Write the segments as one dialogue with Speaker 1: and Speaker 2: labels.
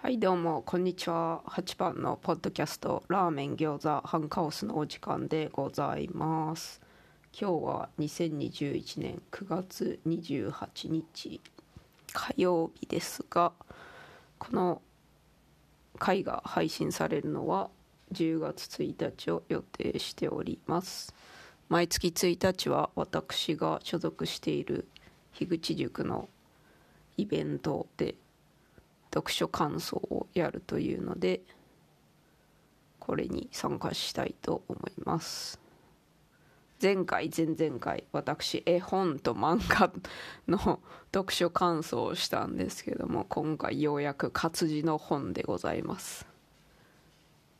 Speaker 1: はいどうもこんにちは。8番のポッドキャストラーメン餃子ハンカオスのお時間でございます。今日は2021年9月28日火曜日ですがこの回が配信されるのは10月1日を予定しております。毎月1日は私が所属している樋口塾のイベントで読書感想をやるというのでこれに参加したいと思います。前回前々回私絵本と漫画の読書感想をしたんですけども今回ようやく活字の本でございます。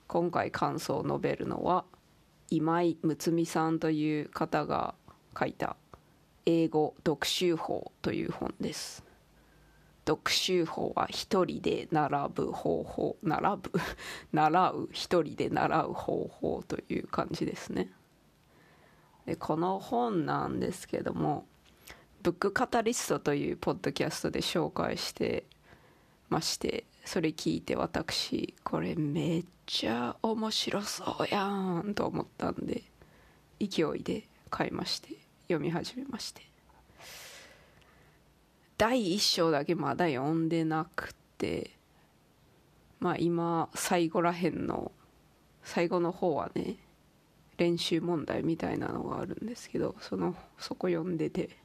Speaker 1: 今回感想を述べるのは今井睦美さんという方が書いた英語読書法という本です。読書法は一人で並ぶ方法並ぶ 習う一人で習う方法という感じですね。でこの本なんですけどもブックカタリストというポッドキャストで紹介してましてそれ聞いて私これめっちゃ面白そうやんと思ったんで勢いで買いまして読み始めまして。第1章だけまだ読んでなくてまあ今最後らへんの最後の方はね練習問題みたいなのがあるんですけどそのそこ読んでて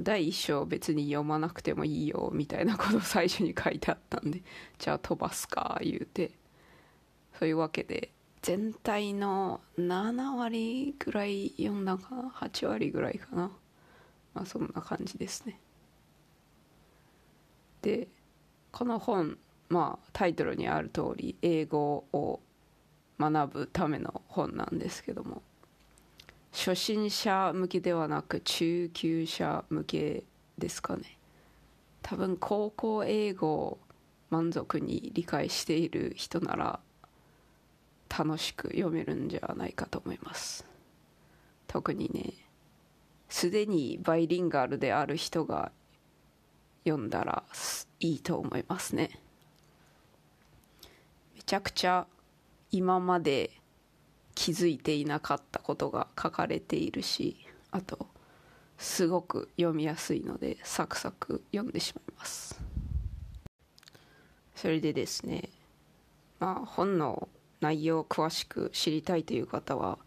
Speaker 1: 第1章別に読まなくてもいいよみたいなことを 最初に書いてあったんでじゃあ飛ばすか言うてそういうわけで全体の7割ぐらい読んだかな8割ぐらいかな。まあそんな感じですね。でこの本まあタイトルにある通り英語を学ぶための本なんですけども初心者向けではなく中級者向けですかね。多分高校英語を満足に理解している人なら楽しく読めるんじゃないかと思います。特にねすでにバイリンガルである人が読んだらいいと思いますね。めちゃくちゃ今まで気づいていなかったことが書かれているしあとすごく読みやすいのでサクサク読んでしまいます。それでですねまあ本の内容を詳しく知りたいという方は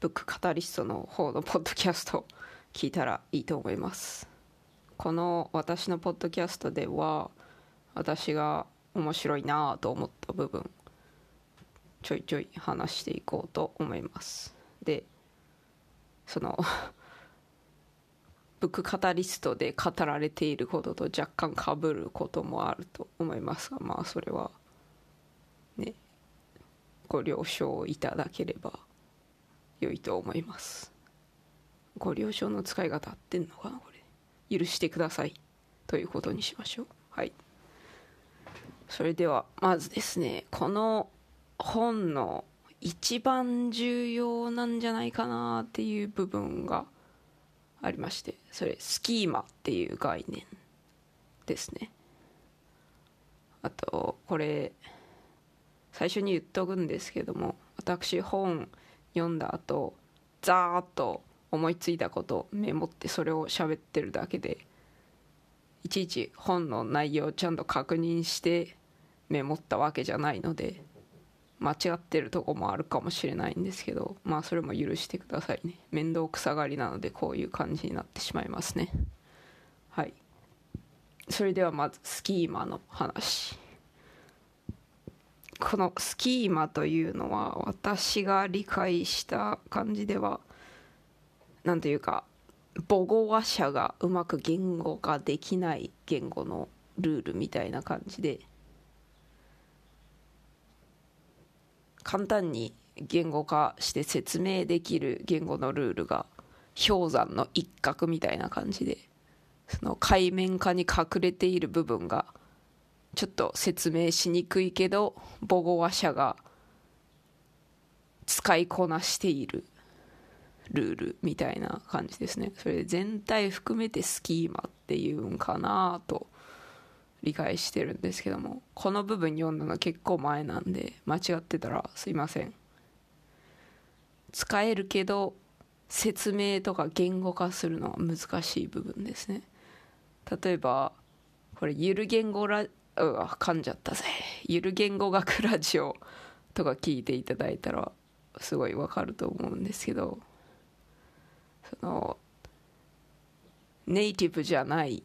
Speaker 1: ブックカタリストの方のポッドキャスト聞いたらいいと思います。この私のポッドキャストでは私が面白いなと思った部分ちょいちょい話していこうと思います。でその ブックカタリストで語られていることと若干かぶることもあると思いますがまあそれはねご了承いただければ良いと思います。ご了承の使い方合ってんのかな？許してくださいということにしましょう。はい。それではまずですねこの本の一番重要なんじゃないかなっていう部分がありましてそれスキーマっていう概念ですね。あとこれ最初に言っとくんですけども私本読んだ後ザーッと思いついたことメモってそれを喋ってるだけでいちいち本の内容をちゃんと確認してメモったわけじゃないので間違ってるとこもあるかもしれないんですけどまあそれも許してくださいね。面倒くさがりなのでこういう感じになってしまいますね。はい。それではまずスキーマの話。このスキーマというのは私が理解した感じでは何というか母語話者がうまく言語化できない言語のルールみたいな感じで簡単に言語化して説明できる言語のルールが氷山の一角みたいな感じでその海面下に隠れている部分がちょっと説明しにくいけど母語話者が使いこなしている。ルールみたいな感じですね。それ全体含めてスキーマっていうんかなと理解してるんですけどもこの部分読んだの結構前なんで間違ってたらすいません。使えるけど説明とか言語化するのは難しい部分ですね。例えばこれゆる言語ラうわ噛んじゃったぜゆる言語学ラジオとか聞いていただいたらすごいわかると思うんですけどそのネイティブじゃない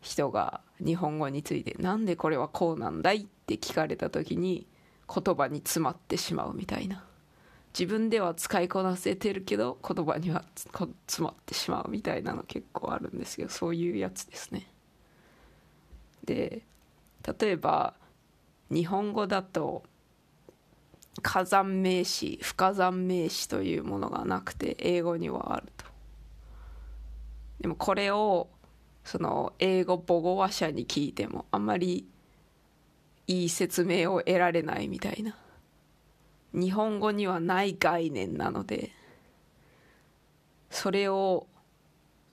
Speaker 1: 人が日本語についてなんでこれはこうなんだいって聞かれた時に言葉に詰まってしまうみたいな。自分では使いこなせてるけど言葉には詰まってしまうみたいなの結構あるんですけどそういうやつですね。で例えば日本語だと火山名詞不火山名詞というものがなくて英語にはあるとでもこれをその英語母語話者に聞いてもあんまりいい説明を得られないみたいな日本語にはない概念なのでそれを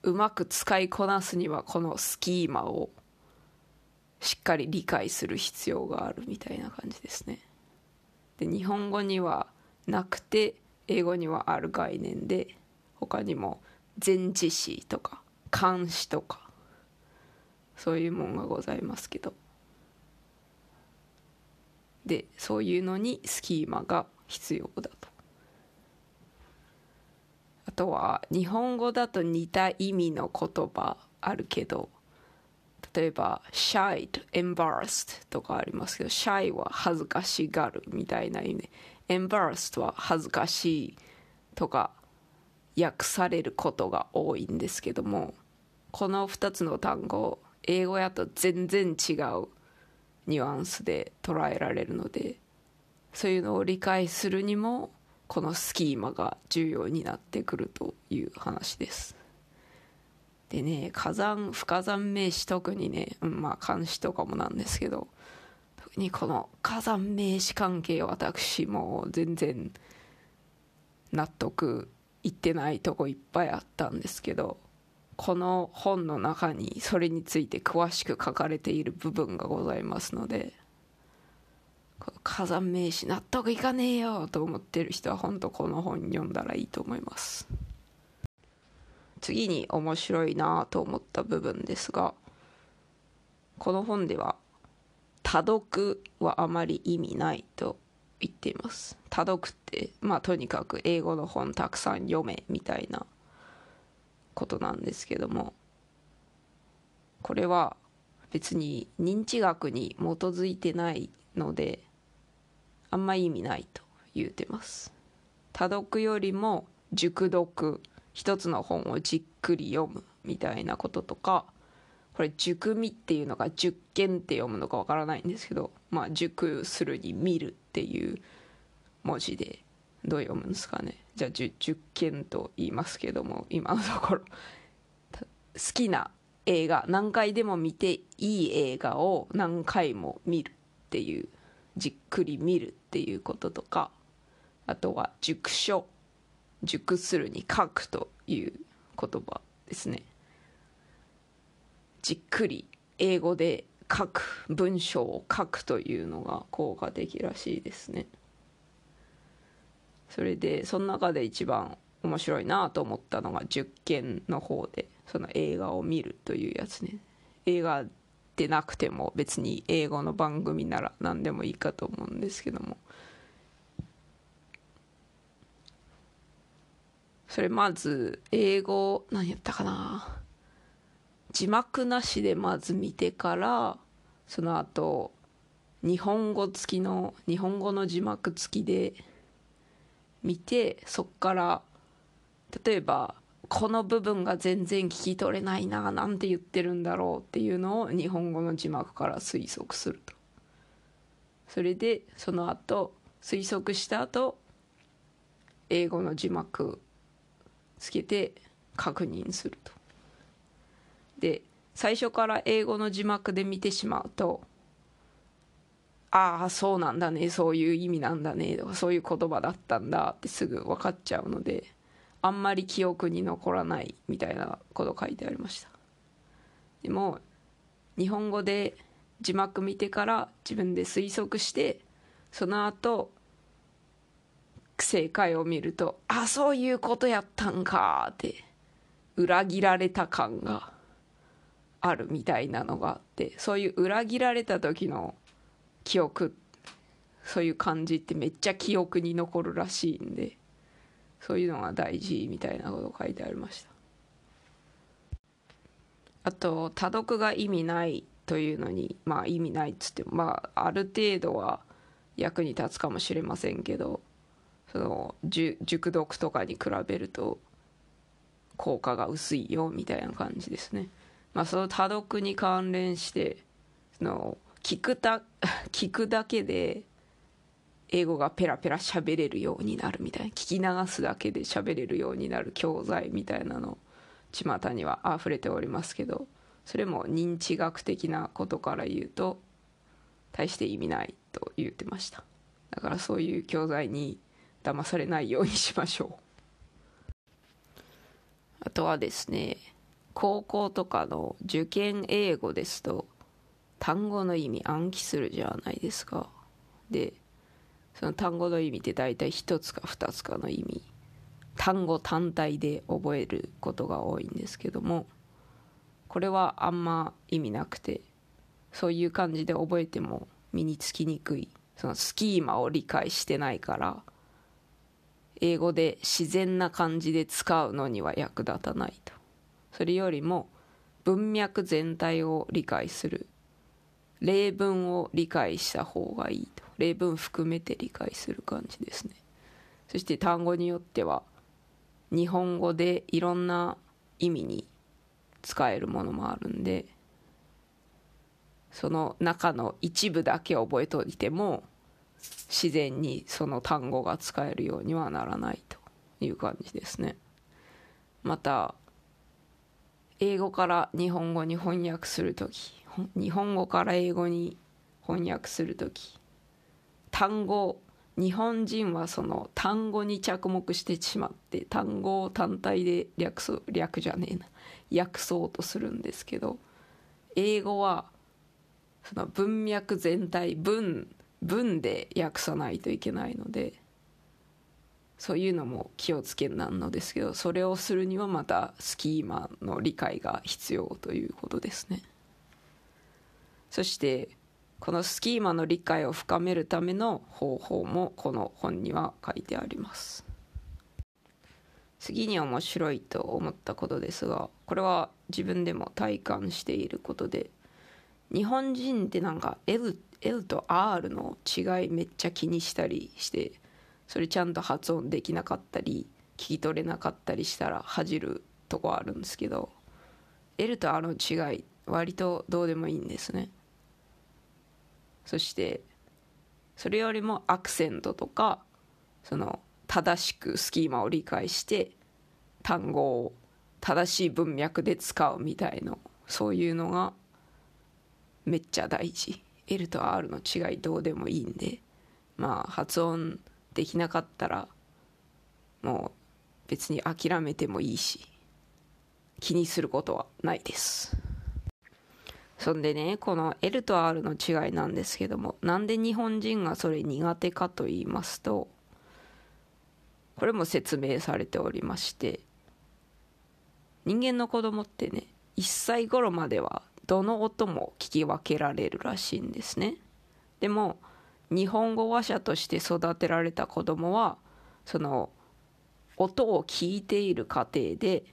Speaker 1: うまく使いこなすにはこのスキーマをしっかり理解する必要があるみたいな感じですね。で日本語にはなくて英語にはある概念で他にも前置詞とか漢詞とかそういうもんがございますけど。でそういうのにスキーマが必要だと。あとは日本語だと似た意味の言葉あるけど例えば shy と embarrassed とかありますけど shy は恥ずかしがるみたいな意味 embarrassed は恥ずかしいとか訳されることが多いんですけどもこの2つの単語英語やと全然違うニュアンスで捉えられるのでそういうのを理解するにもこのスキーマが重要になってくるという話です。でね火山不火山名詞特にね、うん、まあ監視とかもなんですけど特にこの火山名詞関係私も全然納得いってないとこいっぱいあったんですけどこの本の中にそれについて詳しく書かれている部分がございますので火山名詞納得いかねえよと思ってる人は本当この本読んだらいいと思います。次に面白いなと思った部分ですがこの本では多読はあまり意味ないと言っています。多読ってまあとにかく英語の本たくさん読めみたいなことなんですけどもこれは別に認知学に基づいてないのであんま意味ないと言うてます。多読よりも熟読一つの本をじっくり読むみたいなこととかこれ熟見っていうのが熟見って読むのかわからないんですけどまあ熟するに見るっていう文字でどう読むんですかね。じゃあ熟見と言いますけども今のところ好きな映画何回でも見ていい映画を何回も見るっていうじっくり見るっていうこととかあとは熟書熟するに書くという言葉ですね。じっくり英語で書く文章を書くというのが効果的らしいですね。それでその中で一番面白いなと思ったのが10件の方でその映画を見るというやつね。映画でなくても別に英語の番組なら何でもいいかと思うんですけども。それまず英語何やったかな？字幕なしでまず見てからその後日本語付きの日本語の字幕付きで見てそっから例えばこの部分が全然聞き取れないななんて言ってるんだろうっていうのを日本語の字幕から推測すると。それでその後推測した後英語の字幕つけて確認すると。で最初から英語の字幕で見てしまうとああそうなんだねそういう意味なんだねとかそういう言葉だったんだってすぐ分かっちゃうのであんまり記憶に残らないみたいなこと書いてありましたでも日本語で字幕見てから自分で推測してその後正解を見るとあそういうことやったんかって裏切られた感があるみたいなのがあってそういう裏切られた時の記憶そういう感じってめっちゃ記憶に残るらしいんでそういうのが大事みたいなこと書いてありました。あと多読が意味ないというのにまあ意味ないっつってもまあある程度は役に立つかもしれませんけどその熟読とかに比べると効果が薄いよみたいな感じですね。まあ、その多読に関連してその聞くた 聞くだけで英語がペラペラ喋れるようになるみたいな聞き流すだけで喋れるようになる教材みたいなの巷には溢れておりますけどそれも認知学的なことから言うと大して意味ないと言ってましただからそういう教材に騙されないようにしましょう。あとはですね高校とかの受験英語ですと単語の意味暗記するじゃないですか。でその単語の意味って大体1つか2つかの意味単語単体で覚えることが多いんですけどもこれはあんま意味なくてそういう感じで覚えても身につきにくいそのスキーマを理解してないから英語で自然な感じで使うのには役立たないと。それよりも文脈全体を理解する。例文を理解した方がいいと。例文含めて理解する感じですねそして単語によっては日本語でいろんな意味に使えるものもあるんでその中の一部だけ覚えておいても自然にその単語が使えるようにはならないという感じですね。また英語から日本語に翻訳する時日本語から英語に翻訳する時単語日本人はその単語に着目してしまって単語を単体で略す略じゃねえな。訳そうとするんですけど英語はその文脈全体文文で訳さないといけないのでそういうのも気をつけなのですけどそれをするにはまたスキーマの理解が必要ということですね。そしてこのスキーマの理解を深めるための方法もこの本には書いてあります。次に面白いと思ったことですがこれは自分でも体感していることで日本人ってなんか L, L と R の違いめっちゃ気にしたりしてそれちゃんと発音できなかったり聞き取れなかったりしたら恥じるとこあるんですけど L と R の違い割とどうでもいいんですね。そしてそれよりもアクセントとかその正しくスキーマを理解して単語を正しい文脈で使うみたいなそういうのがめっちゃ大事。L と R の違いどうでもいいんでまあ発音できなかったらもう別に諦めてもいいし気にすることはないです。そんでねこの L と R の違いなんですけどもなんで日本人がそれ苦手かと言いますとこれも説明されておりまして人間の子供ってね1歳頃まではどの音も聞き分けられるらしいんですね。でも日本語話者として育てられた子供はその音を聞いている過程で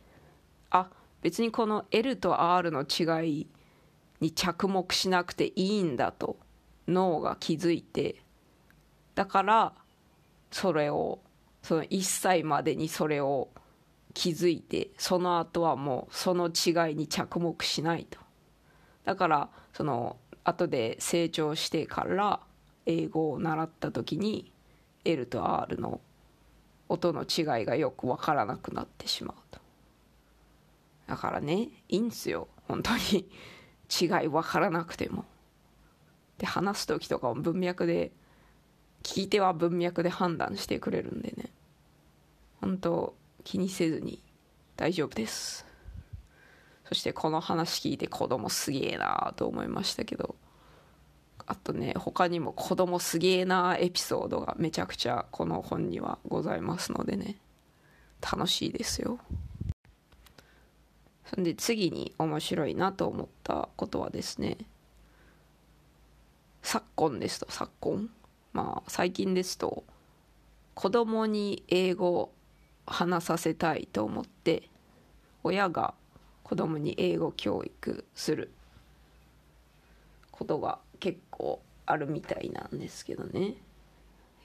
Speaker 1: あ別にこの L と R の違いに着目しなくていいんだと脳が気づいてだからそれをその1歳までにそれを気づいてその後はもうその違いに着目しないと。だからその後で成長してから英語を習った時に L と R の音の違いがよく分からなくなってしまうと。だからねいいんですよ。本当に。違い分からなくても。で話す時とかも文脈で聞き手は文脈で判断してくれるんでね。本当気にせずに大丈夫です。そしてこの話聞いて子供すげえなと思いましたけどあとね他にも子供すげえなエピソードがめちゃくちゃこの本にはございますのでね楽しいですよ。そんで次に面白いなと思ったことはですね昨今ですと昨今まあ最近ですと子供に英語を話させたいと思って親が子供に英語教育することが結構あるみたいなんですけどね。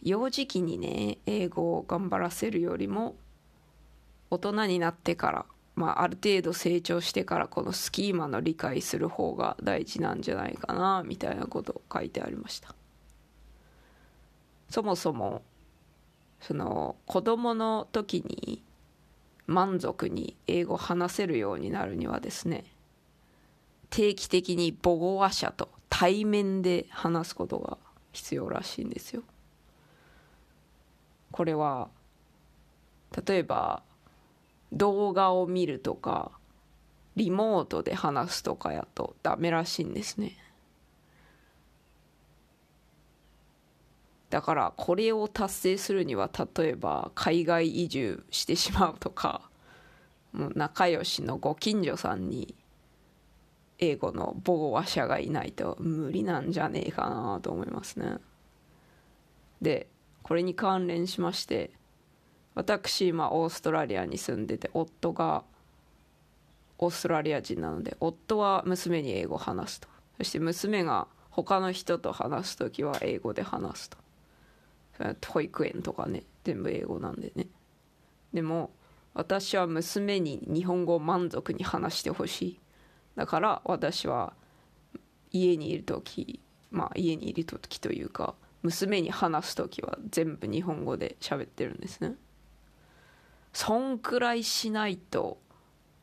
Speaker 1: 幼児期にね英語を頑張らせるよりも大人になってからまあ、ある程度成長してからこのスキーマの理解する方が大事なんじゃないかなみたいなことを書いてありました。そもそもその子供の時に満足に英語を話せるようになるにはですね定期的に母語話者と対面で話すことが必要らしいんですよ。これは例えば動画を見るとかリモートで話すとかやとダメらしいんですね。だからこれを達成するには例えば海外移住してしまうとかもう仲良しのご近所さんに英語の母語話者がいないと無理なんじゃねえかなと思いますね。でこれに関連しまして私今オーストラリアに住んでて夫がオーストラリア人なので夫は娘に英語を話すと。そして娘が他の人と話す時は英語で話すと。保育園とかね全部英語なんでね。でも私は娘に日本語を満足に話してほしい。だから私は家にいる時まあ家にいる時というか娘に話す時は全部日本語で喋ってるんですね。そんくらいしないと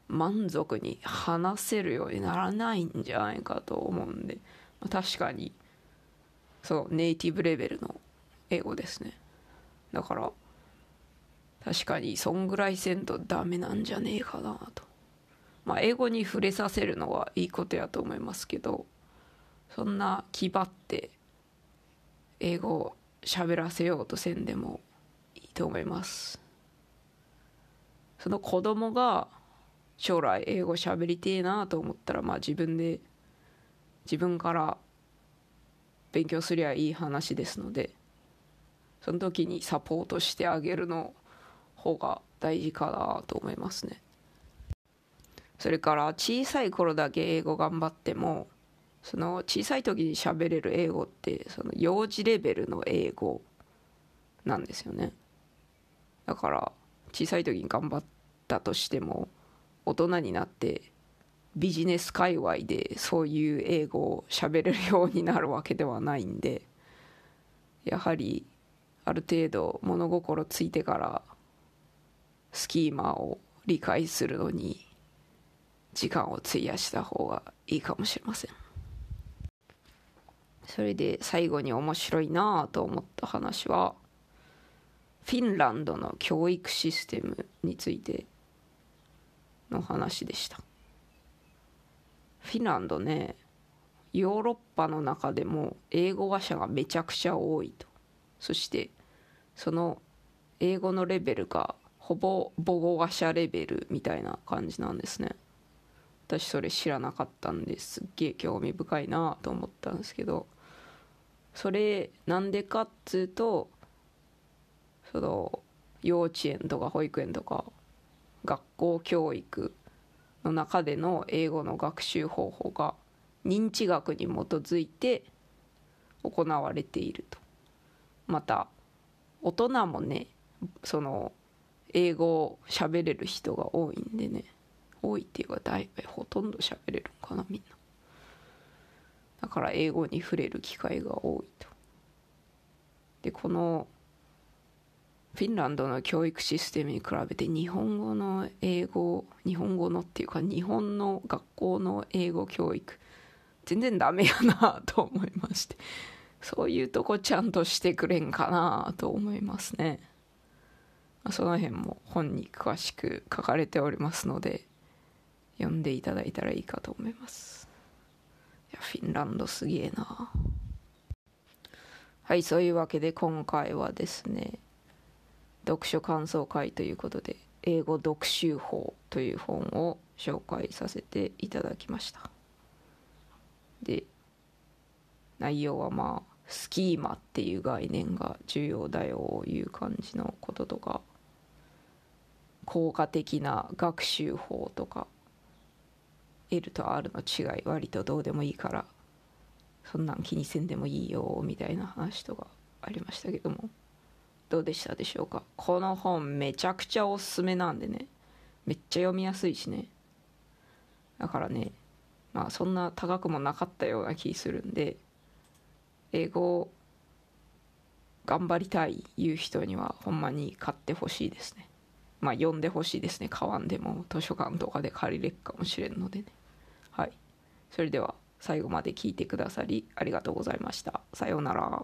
Speaker 1: 満足に話せるようにならないんじゃないかと思うんで、ま、確かにそうネイティブレベルの英語ですね。だから確かにそんぐらいせんとダメなんじゃねえかなと。まあ英語に触れさせるのはいいことやと思いますけどそんな気張って英語喋らせようとせんでもいいと思います。その子供が将来英語喋りてえなと思ったらまあ自分で自分から勉強すりゃいい話ですのでその時にサポートしてあげるの方が大事かなと思いますね。それから小さい頃だけ英語頑張ってもその小さい時に喋れる英語ってその幼児レベルの英語なんですよね。だから小さい時に頑張ったとしても大人になってビジネス界隈でそういう英語を喋れるようになるわけではないんでやはりある程度物心ついてからスキーマを理解するのに時間を費やした方がいいかもしれません。それで最後に面白いなと思った話はフィンランドの教育システムについての話でした。フィンランドねヨーロッパの中でも英語話者がめちゃくちゃ多いと。そしてその英語のレベルがほぼ母語話者レベルみたいな感じなんですね。私それ知らなかったんですっげえ興味深いなと思ったんですけどそれなんでかっつうとその幼稚園とか保育園とか学校教育の中での英語の学習方法が認知学に基づいて行われていると。また大人もねその英語を喋れる人が多いんでね。多いっていうか大体ほとんど喋れるんかなみんな。だから英語に触れる機会が多いと。でこのフィンランドの教育システムに比べて日本語の英語日本語のっていうか日本の学校の英語教育全然ダメやなと思いまして。そういうとこちゃんとしてくれんかなと思いますね。その辺も本に詳しく書かれておりますので読んでいただいたらいいかと思います。いやフィンランドすげえな。はいそういうわけで今回はですね読書感想会ということで英語読習法という本を紹介させていただきました。で内容はまあスキーマっていう概念が重要だよいう感じのこととか効果的な学習法とか L と R の違い割とどうでもいいからそんなん気にせんでもいいよみたいな話とかありましたけども。どうでしたでしょうか？この本めちゃくちゃおすすめなんでね。めっちゃ読みやすいしね。だからねまあそんな高くもなかったような気するんで英語頑張りたいいう人にはほんまに買ってほしいですね。まあ読んでほしいですね。買わんでも図書館とかで借りれるかもしれんのでね。はい。それでは最後まで聞いてくださりありがとうございました。さようなら。